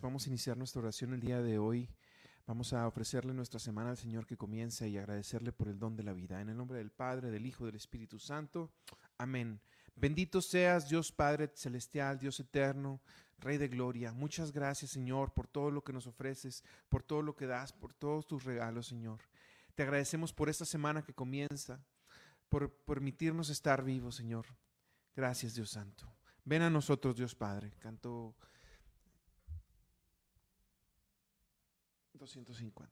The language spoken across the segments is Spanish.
Vamos a iniciar nuestra oración el día de hoy. Vamos a ofrecerle nuestra semana al Señor que comienza y agradecerle por el don de la vida. En el nombre del Padre, del Hijo, del Espíritu Santo. Amén. Bendito seas Dios Padre Celestial, Dios Eterno, Rey de Gloria. Muchas gracias Señor por todo lo que nos ofreces, por todo lo que das, por todos tus regalos Señor. Te agradecemos por esta semana que comienza, por permitirnos estar vivos Señor. Gracias Dios Santo. Ven a nosotros Dios Padre. Canto 250.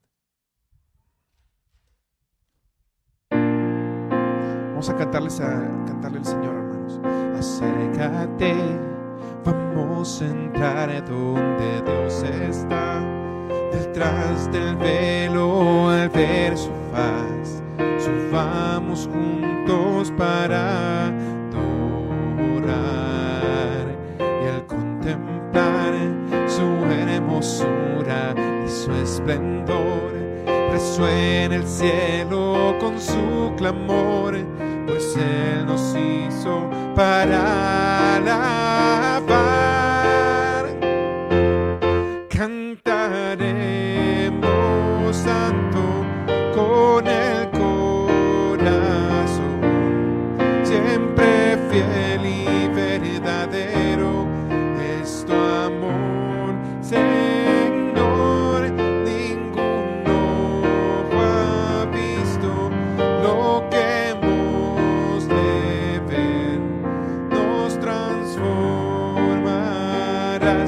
Vamos a cantarles a cantarle al Señor, hermanos. Acércate, vamos a entrar donde Dios está. Detrás del velo al ver su faz, subamos juntos para adorar y al contemplar su hermosura su esplendor. Resuena el cielo con su clamor, pues Él nos hizo para alabar. Cantaremos santo con el corazón, siempre fiel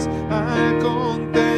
al contemplar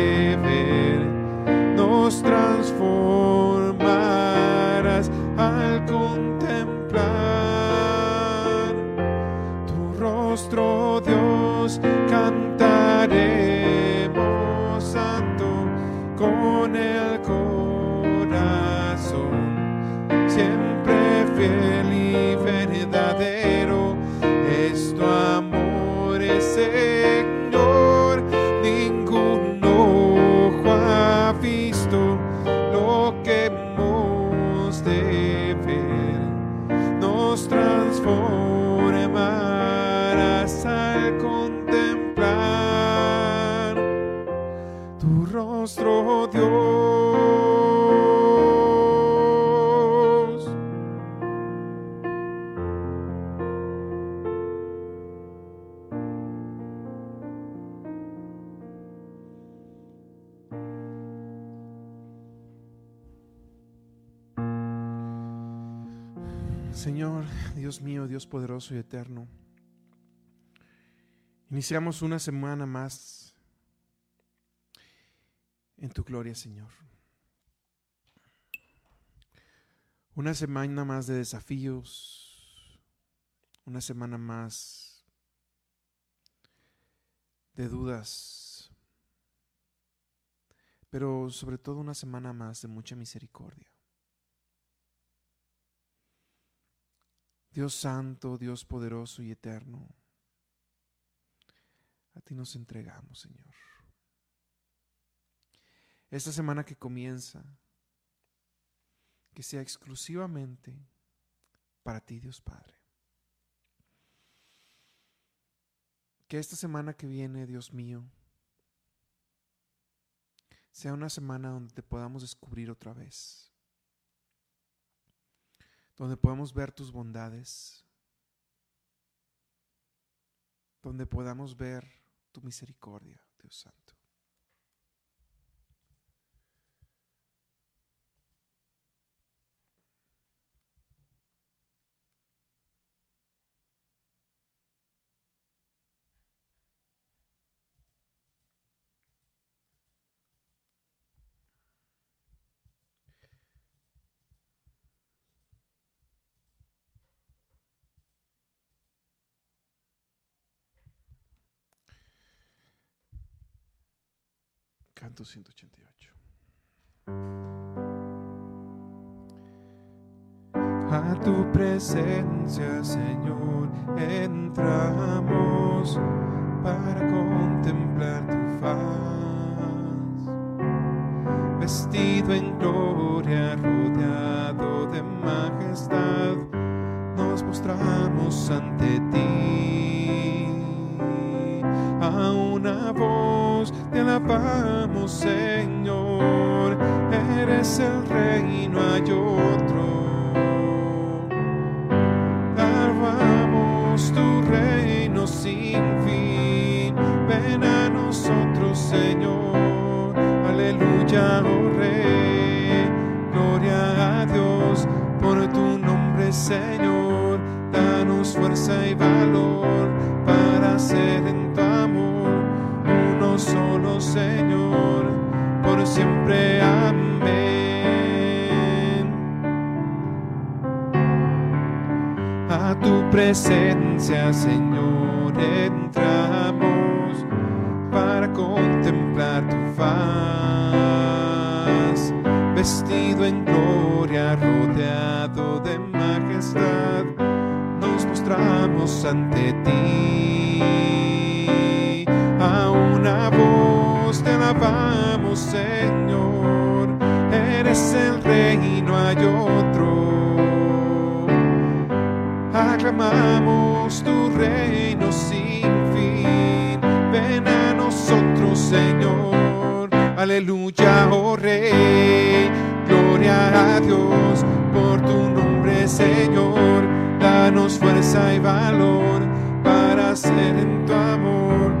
Señor, Dios mío, Dios poderoso y eterno, iniciamos una semana más en tu gloria, Señor. Una semana más de desafíos, una semana más de dudas, pero sobre todo una semana más de mucha misericordia. Dios santo, Dios poderoso y eterno, a ti nos entregamos, Señor. Esta semana que comienza, que sea exclusivamente para ti, Dios Padre. Que esta semana que viene, Dios mío, sea una semana donde te podamos descubrir otra vez, donde podamos ver tus bondades, donde podamos ver tu misericordia, Dios Santo. Canto 188. A tu presencia, Señor, entramos para contemplar tu faz. Vestido en gloria, rodeado de majestad, nos mostramos ante ti. A una voz te alabamos, Señor, eres el rey, no hay otro. Alabamos tu reino sin fin, ven a nosotros, Señor, aleluya, oh Rey, gloria a Dios por tu nombre, Señor, danos fuerza y valor para ser en tu amor Señor, por siempre, amén. A tu presencia, Señor, entramos para contemplar tu faz, vestido en gloria, rodeado de majestad, nos mostramos ante ti. A una voz te alabamos, Señor, eres el rey y no hay otro aclamamos tu reino sin fin. Ven a nosotros, Señor. Aleluya, oh Rey. Gloria a Dios por tu nombre, Señor. Danos fuerza y valor para ser en tu amor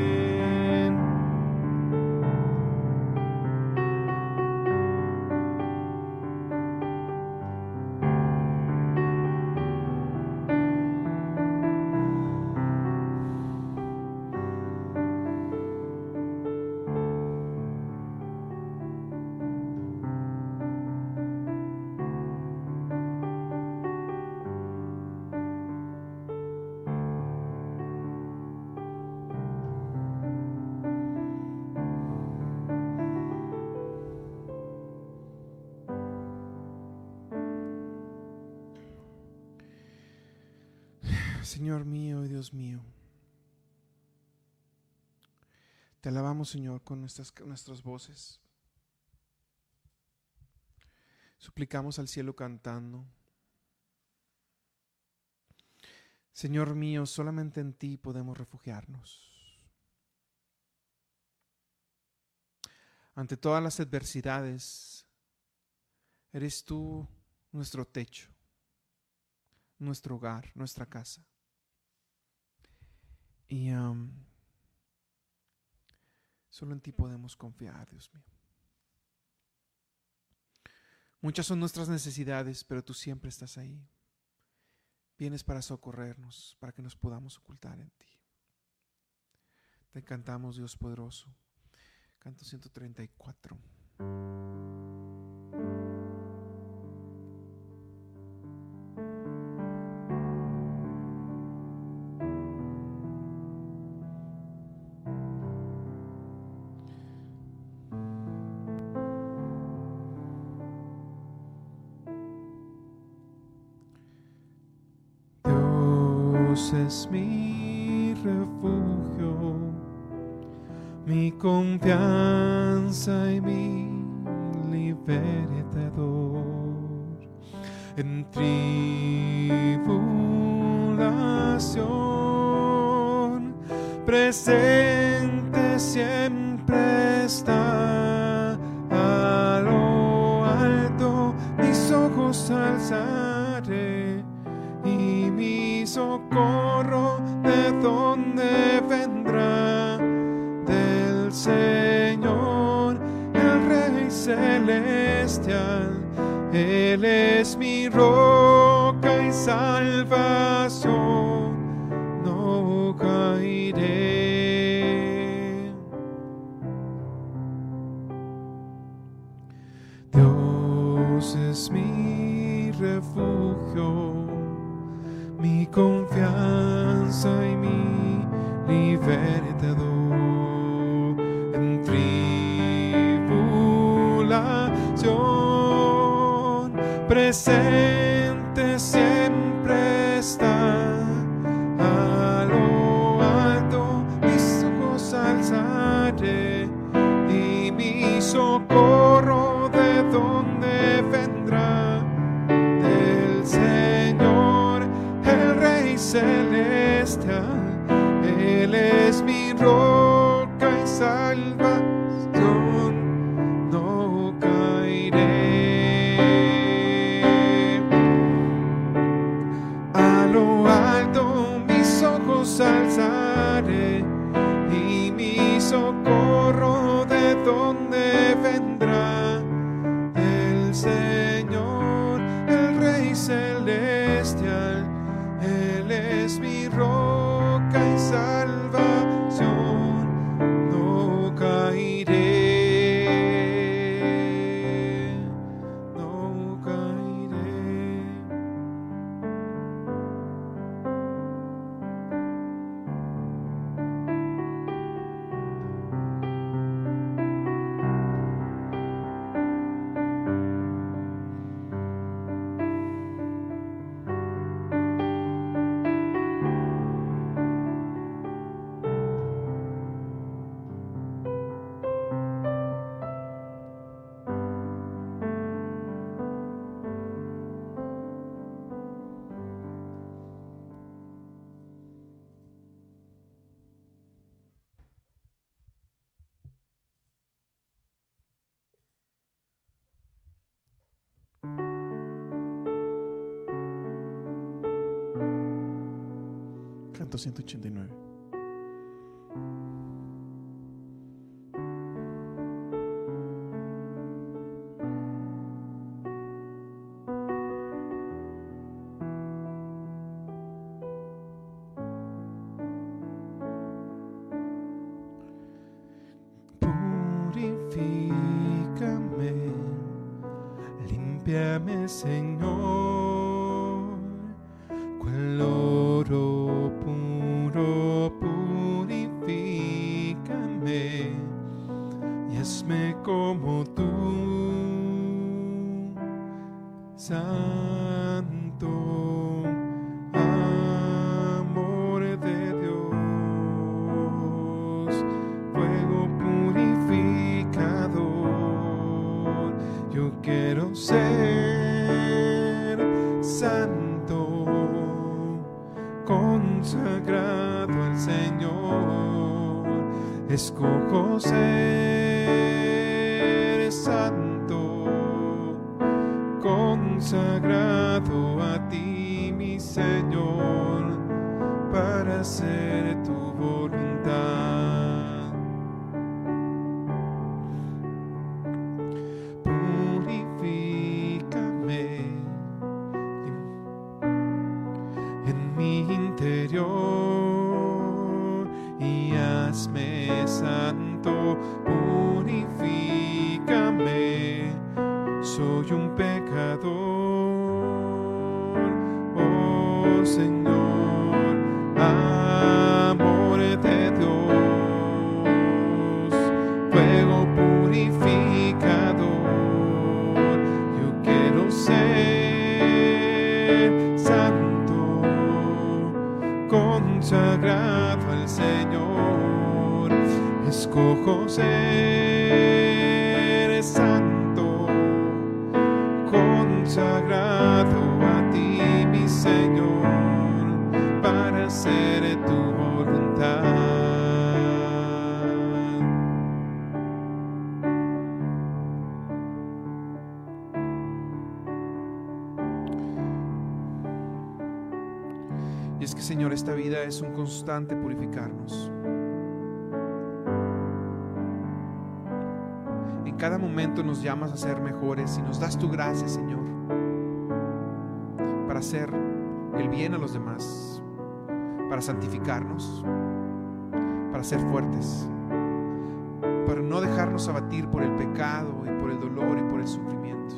Te alabamos, Señor, con nuestras, nuestras voces. Suplicamos al cielo cantando. Señor mío, solamente en ti podemos refugiarnos. Ante todas las adversidades, eres tú nuestro techo, nuestro hogar, nuestra casa. Y solo en ti podemos confiar, Dios mío. Muchas son nuestras necesidades, pero tú siempre estás ahí. Vienes para socorrernos, para que nos podamos ocultar en ti. Te cantamos, Dios poderoso. Canto 134. Es mi refugio, mi confianza y mi libertador. En tribulación presente siempre está a lo alto, mis ojos alzan. Él es mi roca y salvación, no caeré. Dios es mi refugio, mi confianza y mi socorro de donde 189. Krisku, kungs, purificarnos. En cada momento nos llamas a ser mejores y nos das tu gracia, Señor, para hacer el bien a los demás, para santificarnos, para ser fuertes, para no dejarnos abatir por el pecado y por el dolor y por el sufrimiento.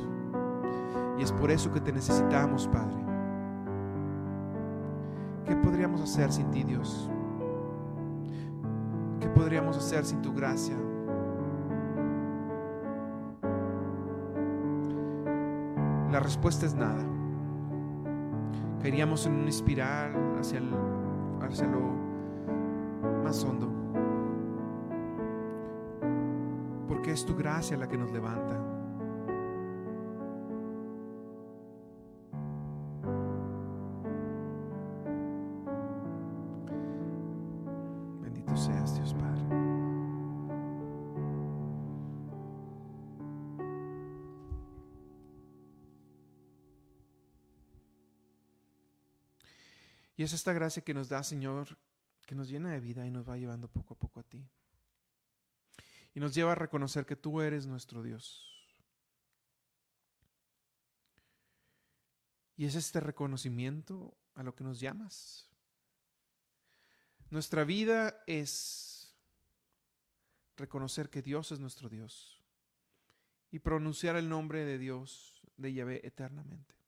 Y es por eso que te necesitamos, Padre. ¿Qué podríamos hacer sin ti, Dios? ¿Qué podríamos hacer sin tu gracia? La respuesta es nada. Caeríamos en una espiral hacia, el, hacia lo más hondo. Porque es tu gracia la que nos levanta. Y es esta gracia que nos da, Señor, que nos llena de vida y nos va llevando poco a poco a ti. Y nos lleva a reconocer que tú eres nuestro Dios. Y es este reconocimiento a lo que nos llamas. Nuestra vida es reconocer que Dios es nuestro Dios y pronunciar el nombre de Dios, de Yahvé, eternamente.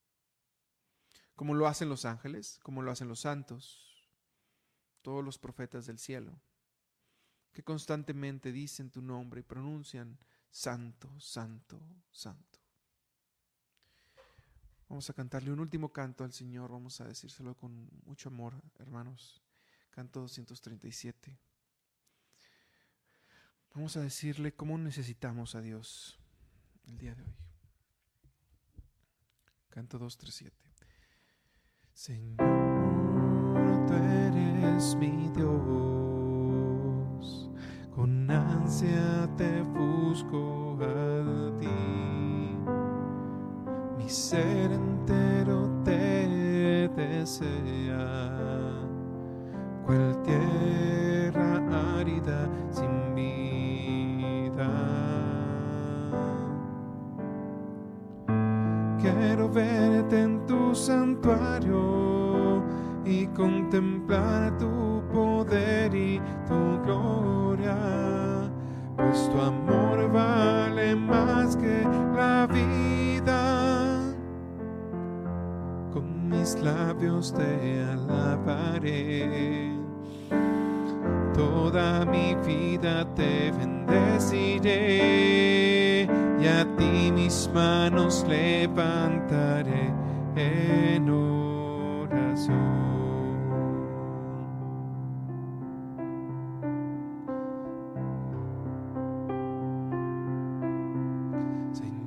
Como lo hacen los ángeles, como lo hacen los santos, todos los profetas del cielo, que constantemente dicen tu nombre y pronuncian santo, santo, santo. Vamos a cantarle un último canto al Señor, vamos a decírselo con mucho amor, hermanos. Canto 237. Vamos a decirle cómo necesitamos a Dios el día de hoy. Canto 237. Señor, tú eres mi Dios, con ansia te busco a ti, mi ser entero te desea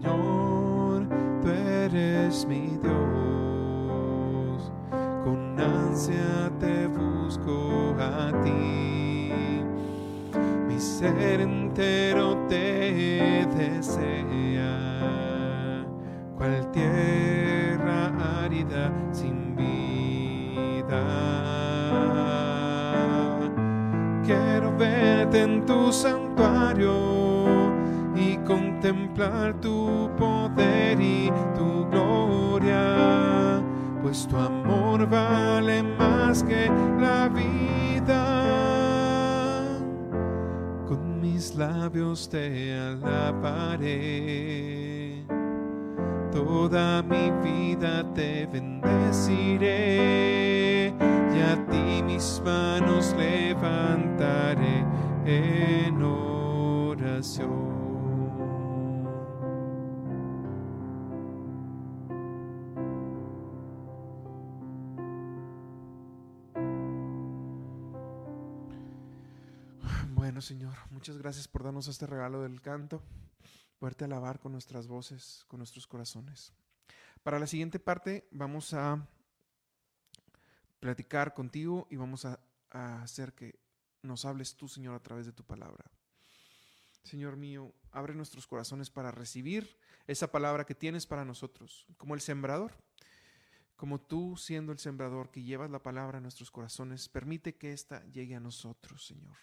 Señor, tú eres mi Dios, con ansia te busco a ti, mi ser entero te desea, cual tierra árida sin vida. Quiero verte en tu santuario y contemplar tu te alabaré, toda mi vida te bendeciré y a ti mis manos levantaré en oración. Señor, muchas gracias por darnos este regalo del canto, poderte alabar con nuestras voces, con nuestros corazones. Para la siguiente parte vamos a platicar contigo y vamos a, a hacer que nos hables tú, Señor, a través de tu palabra. Señor mío, abre nuestros corazones para recibir esa palabra que tienes para nosotros, como el sembrador. Como tú, siendo el sembrador que llevas la palabra a nuestros corazones, permite que ésta llegue a nosotros, Señor.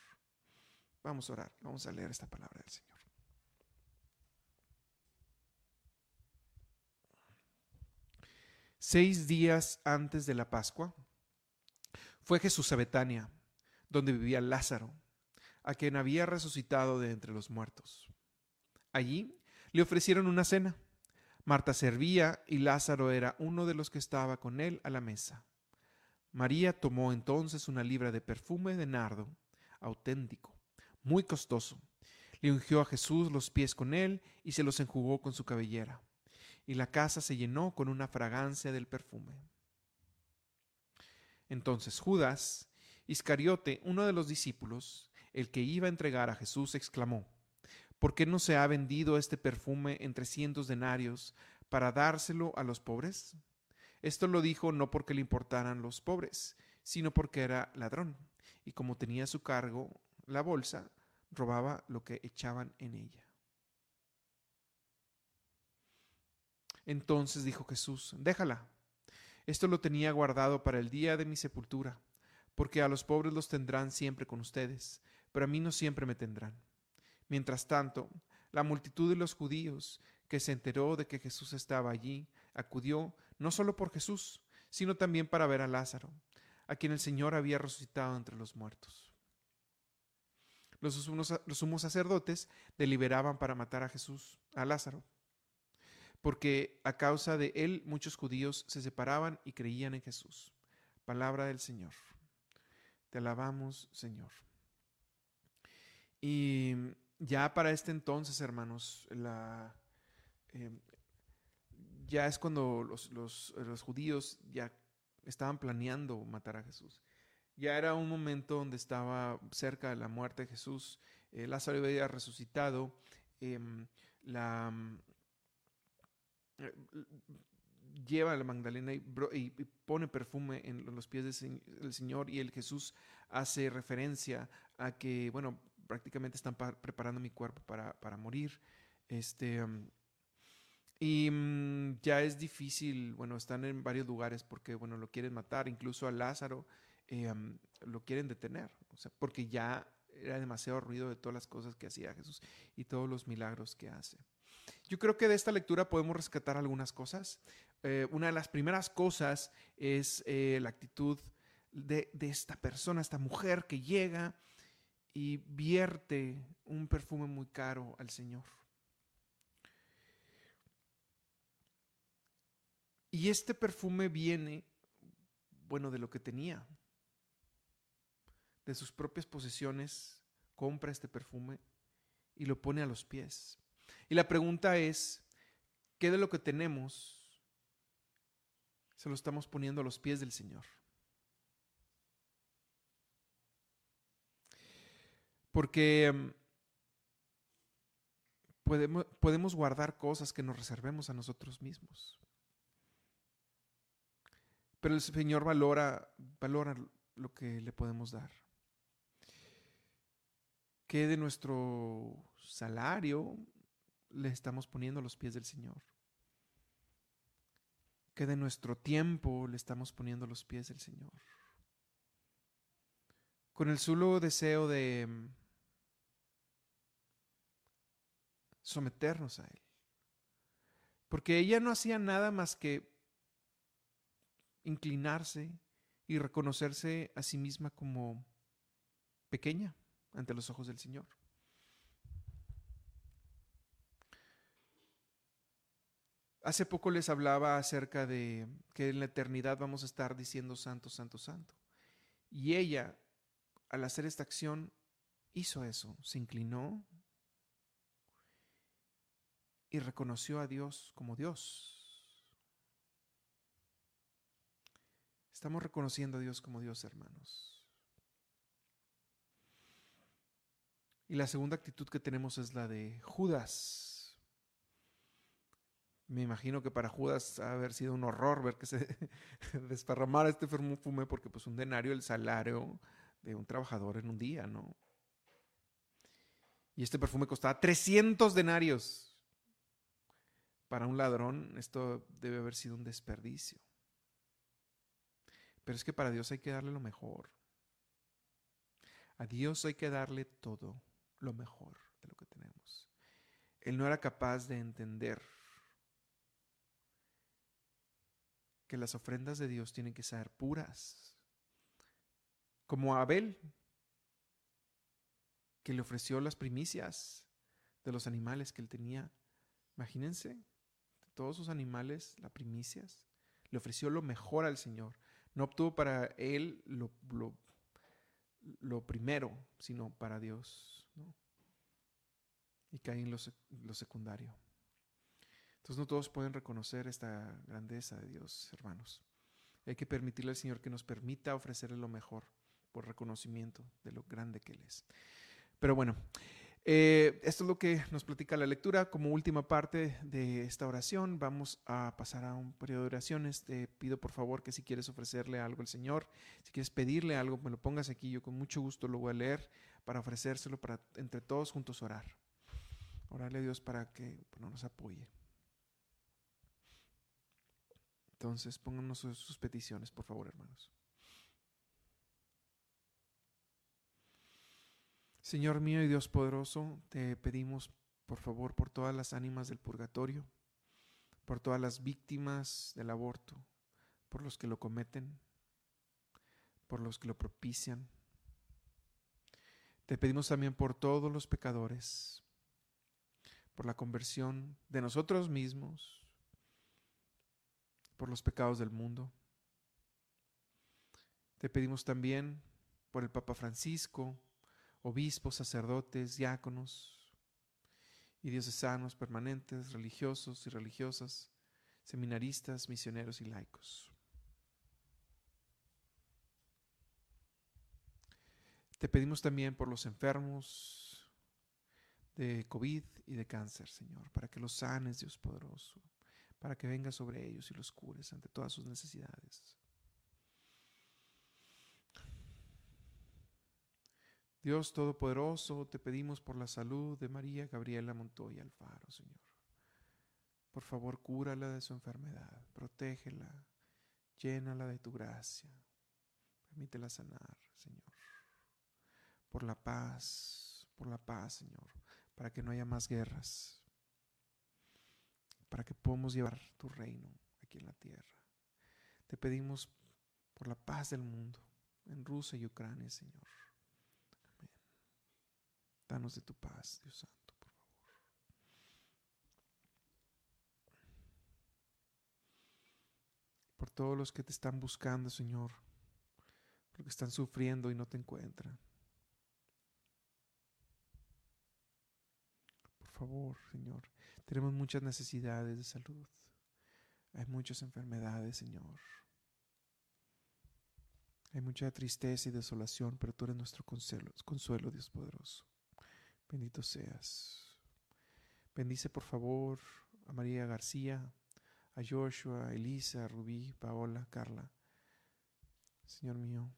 Vamos a orar, vamos a leer esta palabra del Señor. Seis días antes de la Pascua, fue Jesús a Betania, donde vivía Lázaro, a quien había resucitado de entre los muertos. Allí le ofrecieron una cena. Marta servía y Lázaro era uno de los que estaba con él a la mesa. María tomó entonces una libra de perfume de nardo, auténtico, muy costoso. Le ungió a Jesús los pies con él y se los enjugó con su cabellera. Y la casa se llenó con una fragancia del perfume. Entonces Judas, Iscariote, uno de los discípulos, el que iba a entregar a Jesús, exclamó, ¿por qué no se ha vendido este perfume en trescientos denarios para dárselo a los pobres? Esto lo dijo no porque le importaran los pobres, sino porque era ladrón, y como tenía su cargo la bolsa, robaba lo que echaban en ella. Entonces dijo Jesús, déjala, esto lo tenía guardado para el día de mi sepultura, porque a los pobres los tendrán siempre con ustedes, pero a mí no siempre me tendrán. Mientras tanto, la multitud de los judíos que se enteró de que Jesús estaba allí, acudió no solo por Jesús, sino también para ver a Lázaro, a quien el Señor había resucitado entre los muertos. Los sumos, sacerdotes deliberaban para matar a Jesús, a Lázaro, porque a causa de él muchos judíos se separaban y creían en Jesús. Palabra del Señor. Te alabamos, Señor. Y ya para este entonces, hermanos, la, eh, ya es cuando los, judíos ya estaban planeando matar a Jesús. Ya era un momento donde estaba cerca de la muerte de Jesús. Eh, Lázaro había resucitado. Em, la, eh, lleva a la Magdalena y, pone perfume en los pies del Señor y el Jesús hace referencia a que, bueno, prácticamente están preparando mi cuerpo para, morir. Este, um, y mm, ya es difícil, bueno, están en varios lugares porque, bueno, lo quieren matar, incluso a Lázaro eh, lo quieren detener, o sea, porque ya era demasiado ruido de todas las cosas que hacía Jesús y todos los milagros que hace. Yo creo que de esta lectura podemos rescatar algunas cosas. Eh, una de las primeras cosas es eh, la actitud de, de, esta persona, esta mujer que llega y vierte un perfume muy caro al Señor. Y este perfume viene, bueno, de lo que tenía, de sus propias posesiones, compra este perfume y lo pone a los pies. Y la pregunta es, ¿qué de lo que tenemos se lo estamos poniendo a los pies del Señor? Porque mm, podemos, podemos guardar cosas que nos reservemos a nosotros mismos. Pero el Señor valora, valora lo que le podemos dar. ¿Qué de nuestro salario le estamos poniendo los pies del Señor? ¿Qué de nuestro tiempo le estamos poniendo los pies del Señor? Con el solo deseo de mm, someternos a Él. Porque ella no hacía nada más que inclinarse y reconocerse a sí misma como pequeña ante los ojos del Señor. Hace poco les hablaba acerca de que en la eternidad vamos a estar diciendo santo, santo, santo. Y ella, al hacer esta acción, hizo eso, se inclinó, y reconoció a Dios como Dios. Estamos reconociendo a Dios como Dios, hermanos. Y la segunda actitud que tenemos es la de Judas. Me imagino que para Judas ha haber sido un horror ver que se desparramara este perfume porque pues un denario el salario de un trabajador en un día, ¿no? Y este perfume costaba 300 denarios. Para un ladrón esto debe haber sido un desperdicio. Pero es que para Dios hay que darle lo mejor. A Dios hay que darle todo lo mejor de lo que tenemos. Él no era capaz de entender que las ofrendas de Dios tienen que ser puras. Como Abel, que le ofreció las primicias de los animales que él tenía. Imagínense, todos sus animales, las primicias. Le ofreció lo mejor al Señor. No obtuvo para él lo, primero, sino para Dios. Y cae en lo, lo secundario. Entonces no todos pueden reconocer esta grandeza de Dios, hermanos. Hay que permitirle al Señor que nos permita ofrecerle lo mejor por reconocimiento de lo grande que Él es. Pero bueno, eh, esto es lo que nos platica la lectura. Como última parte de esta oración, vamos a pasar a un periodo de oraciones. Te pido por favor que si quieres ofrecerle algo al Señor, si quieres pedirle algo, me lo pongas aquí. Yo con mucho gusto lo voy a leer para ofrecérselo, para entre todos juntos orar. Orarle a Dios para que nos apoye. Entonces, pónganos sus peticiones, por favor, hermanos. Señor mío y Dios poderoso, te pedimos por favor por todas las ánimas del purgatorio, por todas las víctimas del aborto, por los que lo cometen, por los que lo propician. Te pedimos también por todos los pecadores, por la conversión de nosotros mismos, por los pecados del mundo. Te pedimos también por el Papa Francisco, obispos, sacerdotes, diáconos y diocesanos permanentes, religiosos y religiosas, seminaristas, misioneros y laicos. Te pedimos también por los enfermos de COVID y de cáncer, Señor, para que los sanes, Dios poderoso, para que venga sobre ellos y los cures ante todas sus necesidades. Dios Todopoderoso, te pedimos por la salud de María Gabriela Montoya Alfaro, Señor. Por favor, cúrala de su enfermedad, protégela, llénala de tu gracia, permítela sanar, Señor. Por la paz, por la paz, Señor, para que no haya más guerras, para que podamos llevar tu reino aquí en la tierra. Te pedimos por la paz del mundo, en Rusia y Ucrania, Señor. Danos de tu paz, Dios Santo, por favor. Por todos los que te están buscando, Señor, por que están sufriendo y no te encuentran. Favor, Señor, tenemos muchas necesidades de salud. Hay muchas enfermedades, Señor. Hay mucha tristeza y desolación, pero tú eres nuestro consuelo, consuelo Dios poderoso. Bendito seas. Bendice por favor a María García, a Joshua, a Elisa, a Rubí, Paola, Carla. Señor mío,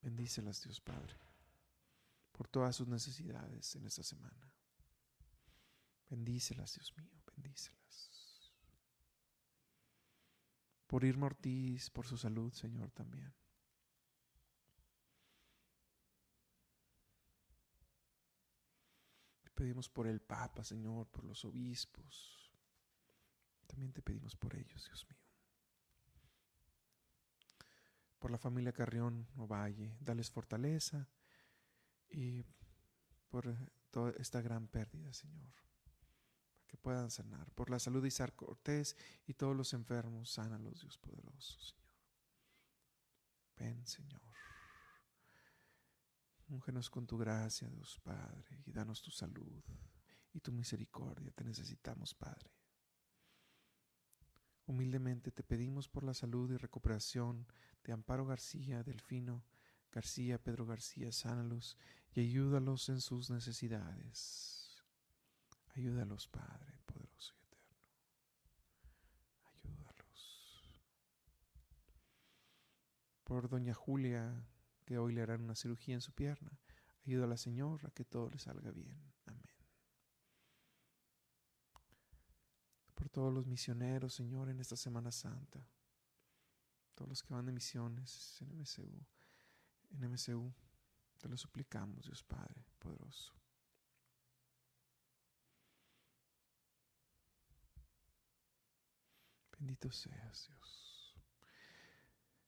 bendícelas Dios Padre por todas sus necesidades en esta semana. Bendícelas, Dios mío, bendícelas. Por Irma Ortiz, por su salud, Señor, también. pedimos por el Papa, Señor, por los obispos. También te pedimos por ellos, Dios mío. Por la familia Carrión Ovalle, dales fortaleza y por toda esta gran pérdida, Señor, que puedan sanar. Por la salud de Isar Cortés y todos los enfermos, sánalos, Dios poderoso, Señor. Ven, Señor. Úngenos con tu gracia, Dios Padre, y danos tu salud y tu misericordia. Te necesitamos, Padre. Humildemente te pedimos por la salud y recuperación de Amparo García, Delfino, García, Pedro García, sánalos y ayúdalos en sus necesidades. Ayúdalos, Padre poderoso y eterno. Ayúdalos. Por doña Julia, que hoy le harán una cirugía en su pierna. Ayúdala, Señor, a que todo le salga bien. Amén. Por todos los misioneros, Señor, en esta Semana Santa. Todos los que van de misiones en MCU. En MCU. Te lo suplicamos, Dios Padre poderoso. Bendito seas, Dios.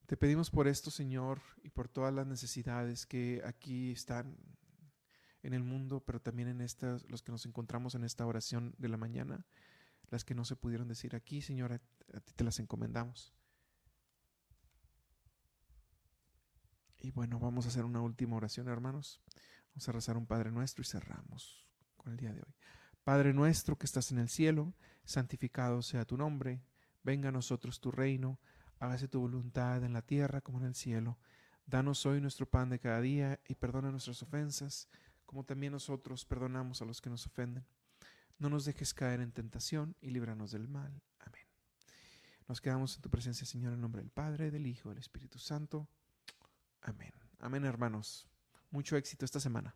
Te pedimos por esto, Señor, y por todas las necesidades que aquí están en el mundo, pero también en estas, los que nos encontramos en esta oración de la mañana, las que no se pudieron decir aquí, Señor, a, a ti te las encomendamos. Y bueno, vamos a hacer una última oración, hermanos. Vamos a rezar un Padre nuestro y cerramos con el día de hoy. Padre nuestro que estás en el cielo, santificado sea tu nombre, venga a nosotros tu reino, hágase tu voluntad en la tierra como en el cielo. Danos hoy nuestro pan de cada día y perdona nuestras ofensas, como también nosotros perdonamos a los que nos ofenden. No nos dejes caer en tentación y líbranos del mal. Amén. Nos quedamos en tu presencia, Señor, en nombre del Padre, del Hijo, del Espíritu Santo. Amén. Amén, hermanos. Mucho éxito esta semana.